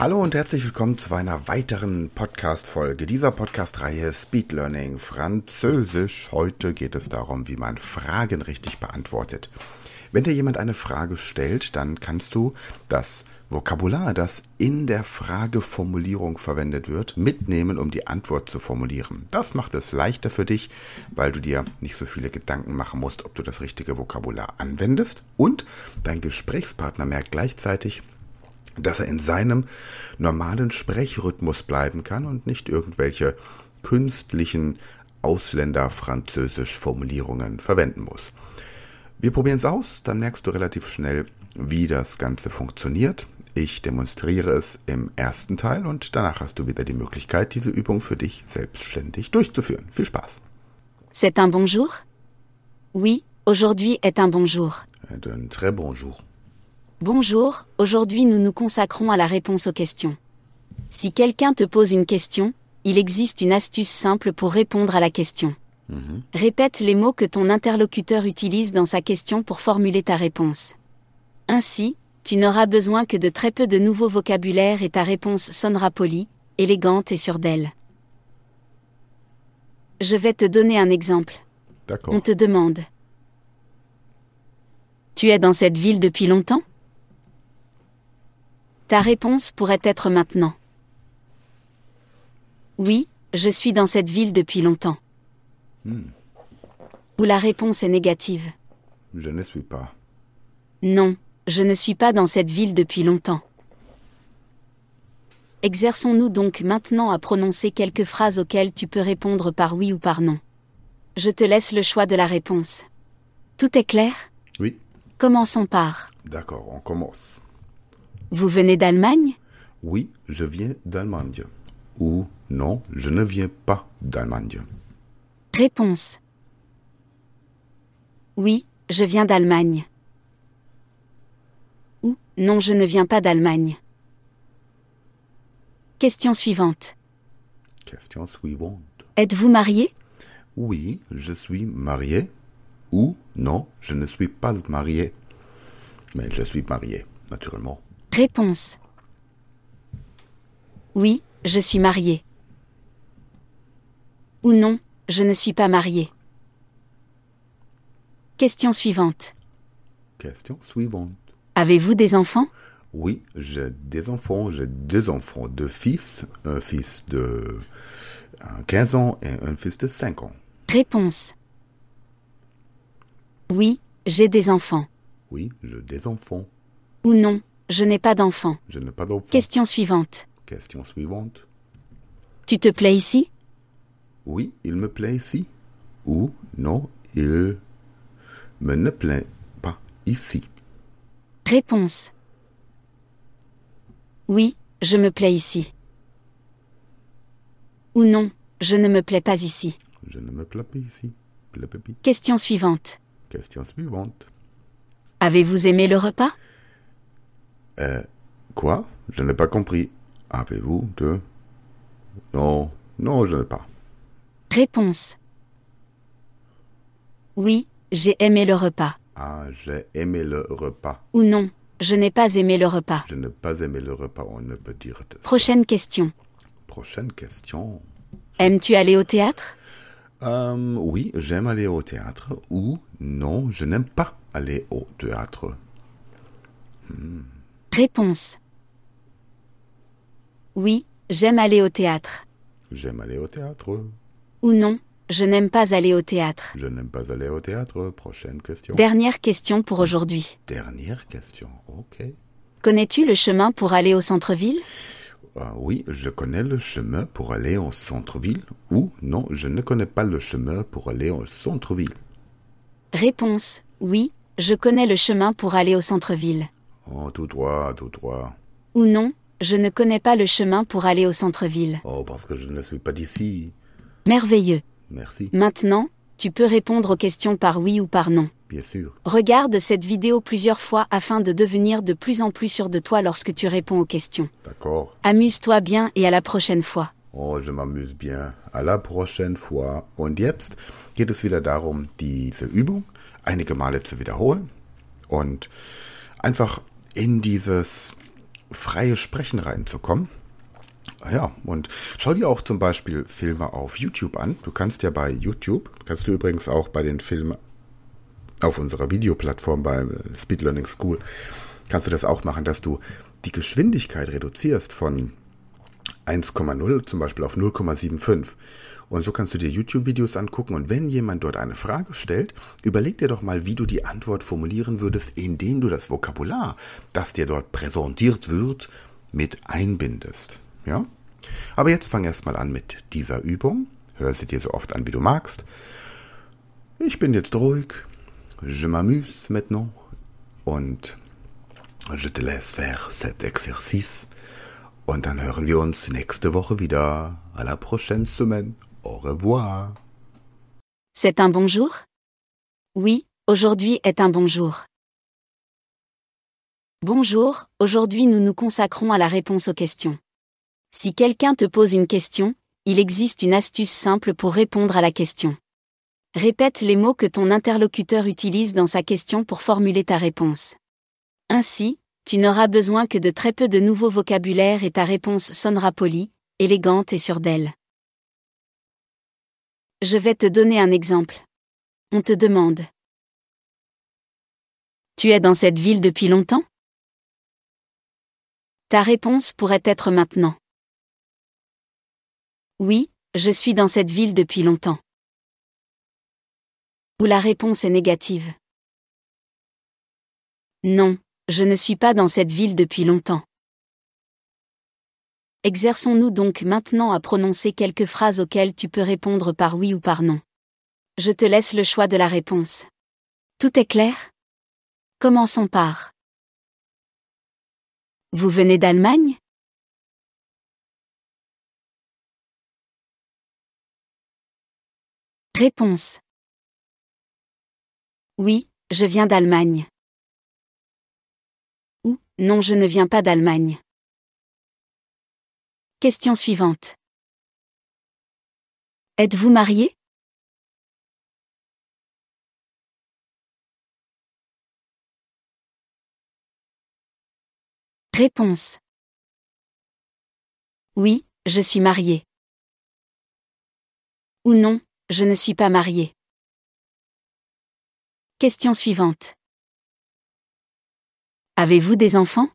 Hallo und herzlich willkommen zu einer weiteren Podcast-Folge dieser Podcast-Reihe Speed Learning Französisch. Heute geht es darum, wie man Fragen richtig beantwortet. Wenn dir jemand eine Frage stellt, dann kannst du das Vokabular, das in der Frageformulierung verwendet wird, mitnehmen, um die Antwort zu formulieren. Das macht es leichter für dich, weil du dir nicht so viele Gedanken machen musst, ob du das richtige Vokabular anwendest und dein Gesprächspartner merkt gleichzeitig, dass er in seinem normalen Sprechrhythmus bleiben kann und nicht irgendwelche künstlichen Ausländer-Französisch-Formulierungen verwenden muss. Wir probieren es aus, dann merkst du relativ schnell, wie das Ganze funktioniert. Ich demonstriere es im ersten Teil und danach hast du wieder die Möglichkeit, diese Übung für dich selbstständig durchzuführen. Viel Spaß. C'est un bonjour Oui, aujourd'hui est un bonjour. Un très bonjour. Bonjour, aujourd'hui nous nous consacrons à la réponse aux questions. Si quelqu'un te pose une question, il existe une astuce simple pour répondre à la question. Mhm. Répète les mots que ton interlocuteur utilise dans sa question pour formuler ta réponse. Ainsi, tu n'auras besoin que de très peu de nouveaux vocabulaire et ta réponse sonnera polie, élégante et sûre d'elle. Je vais te donner un exemple. D'accord. On te demande. Tu es dans cette ville depuis longtemps? Ta réponse pourrait être maintenant. Oui, je suis dans cette ville depuis longtemps. Hmm. Ou la réponse est négative. Je ne suis pas. Non, je ne suis pas dans cette ville depuis longtemps. Exerçons-nous donc maintenant à prononcer quelques phrases auxquelles tu peux répondre par oui ou par non. Je te laisse le choix de la réponse. Tout est clair? Oui. Commençons par. D'accord, on commence. Vous venez d'Allemagne? Oui, je viens d'Allemagne. Ou non, je ne viens pas d'Allemagne. Réponse. Oui, je viens d'Allemagne. Ou non, je ne viens pas d'Allemagne. Question suivante. Question suivante. Êtes-vous marié? Oui, je suis marié. Ou non, je ne suis pas marié. Mais je suis marié, naturellement. Réponse. Oui, je suis marié. Ou non, je ne suis pas marié. Question suivante. Question suivante. Avez-vous des enfants? Oui, j'ai des enfants. J'ai deux enfants, deux fils. Un fils de euh, 15 ans et un fils de 5 ans. Réponse. Oui, j'ai des enfants. Oui, j'ai des enfants. Ou non, je n'ai pas d'enfants. Je n'ai pas d'enfants. Question suivante. Question suivante. Tu te plais ici? Oui, il me plaît ici. Ou non, il me ne plaît pas ici. Réponse. Oui, je me plais ici. Ou non, je ne me plais pas ici. Je ne me plais pas ici. Plais pas ici. Question suivante. Question suivante. Avez-vous aimé le repas? Euh, quoi? Je n'ai pas compris. Avez-vous de... Non, non, je n'ai pas. Réponse. Oui, j'ai aimé le repas. Ah, j'ai aimé le repas. Ou non, je n'ai pas aimé le repas. Je n'ai pas aimé le repas, on ne peut dire de ça. Prochaine question. Prochaine question. Aimes-tu aller au théâtre? Euh, oui, j'aime aller au théâtre. Ou non, je n'aime pas aller au théâtre. Réponse. Oui, j'aime aller au théâtre. J'aime aller au théâtre. Ou non, je n'aime pas aller au théâtre. Je n'aime pas aller au théâtre. Prochaine question. Dernière question pour aujourd'hui. Dernière question. Ok. Connais-tu le chemin pour aller au centre-ville? Ah oui, je connais le chemin pour aller au centre-ville. Ou non, je ne connais pas le chemin pour aller au centre-ville. Réponse. Oui, je connais le chemin pour aller au centre-ville. Oh, tout droit, tout droit. Ou non, je ne connais pas le chemin pour aller au centre-ville. Oh, parce que je ne suis pas d'ici. Merveilleux. Merci, Maintenant, tu peux répondre aux questions par oui ou par non. bien sûr. Regarde cette vidéo plusieurs fois afin de devenir de plus en plus sûr de toi lorsque tu réponds aux questions. D'accord. Amuse-toi bien et à la prochaine fois. Oh, je m'amuse bien. À la prochaine fois. Und jetzt geht es wieder darum, diese Übung einige Male zu wiederholen und einfach in dieses freie Sprechen reinzukommen. Ja, und schau dir auch zum Beispiel Filme auf YouTube an. Du kannst ja bei YouTube, kannst du übrigens auch bei den Filmen auf unserer Videoplattform bei Speed Learning School, kannst du das auch machen, dass du die Geschwindigkeit reduzierst von 1,0 zum Beispiel auf 0,75. Und so kannst du dir YouTube-Videos angucken und wenn jemand dort eine Frage stellt, überleg dir doch mal, wie du die Antwort formulieren würdest, indem du das Vokabular, das dir dort präsentiert wird, mit einbindest. Ja? Aber jetzt fang erst mal an mit dieser Übung. Hör sie dir so oft an, wie du magst. Ich bin jetzt ruhig. Je m'amuse maintenant. Und je te laisse faire cet exercice. Prochaine. Au revoir. C'est un bon jour Oui, aujourd'hui est un bon jour. Bonjour, aujourd'hui nous nous consacrons à la réponse aux questions. Si quelqu'un te pose une question, il existe une astuce simple pour répondre à la question. Répète les mots que ton interlocuteur utilise dans sa question pour formuler ta réponse. Ainsi, tu n'auras besoin que de très peu de nouveaux vocabulaire et ta réponse sonnera polie, élégante et sûre d'elle. Je vais te donner un exemple. On te demande. Tu es dans cette ville depuis longtemps? Ta réponse pourrait être maintenant. Oui, je suis dans cette ville depuis longtemps. Ou la réponse est négative. Non, je ne suis pas dans cette ville depuis longtemps. Exerçons-nous donc maintenant à prononcer quelques phrases auxquelles tu peux répondre par oui ou par non. Je te laisse le choix de la réponse. Tout est clair? Commençons par. Vous venez d'Allemagne? Réponse. Oui, je viens d'Allemagne. Ou, non, je ne viens pas d'Allemagne. Question suivante. Êtes-vous marié? Réponse. Oui, je suis marié. Ou non, je ne suis pas marié. Question suivante. Avez-vous des enfants?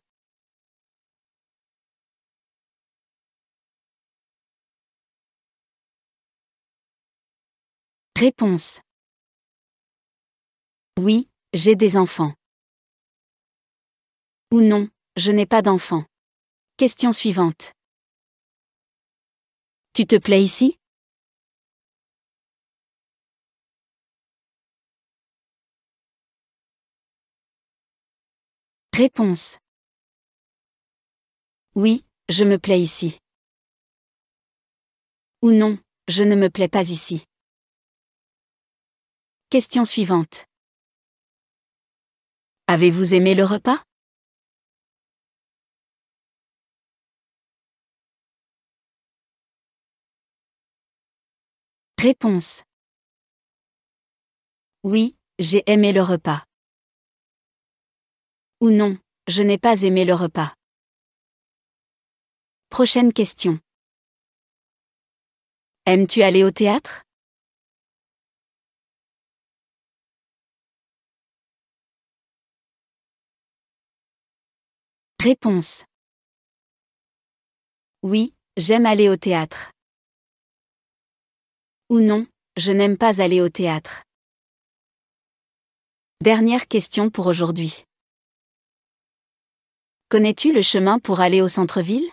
Réponse. Oui, j'ai des enfants. Ou non, je n'ai pas d'enfants. Question suivante. Tu te plais ici? Réponse. Oui, je me plais ici. Ou non, je ne me plais pas ici. Question suivante. Avez-vous aimé le repas? Réponse. Oui, j'ai aimé le repas. Ou non, je n'ai pas aimé le repas. Prochaine question. Aimes-tu aller au théâtre? Réponse. Oui, j'aime aller au théâtre. Ou non, je n'aime pas aller au théâtre. Dernière question pour aujourd'hui. Connais-tu le chemin pour aller au centre-ville?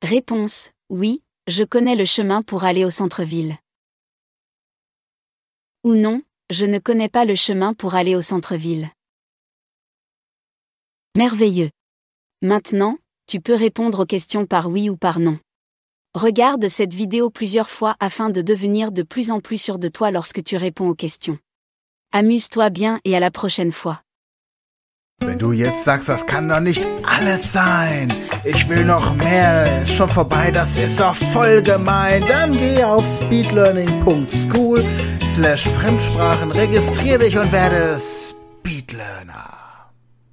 Réponse. Oui, je connais le chemin pour aller au centre-ville. Ou non, je ne connais pas le chemin pour aller au centre-ville. Merveilleux. Maintenant, tu peux répondre aux questions par oui ou par non. Regarde cette vidéo plusieurs fois afin de devenir de plus en plus sûr de toi lorsque tu réponds aux questions. Amuse-toi bien et à la prochaine fois. Wenn du jetzt sagst, das kann doch nicht alles sein, ich will noch mehr, ist schon vorbei, das ist doch voll gemein, dann geh auf speedlearning.school slash Fremdsprachen, registrier dich und werde Speedlearner.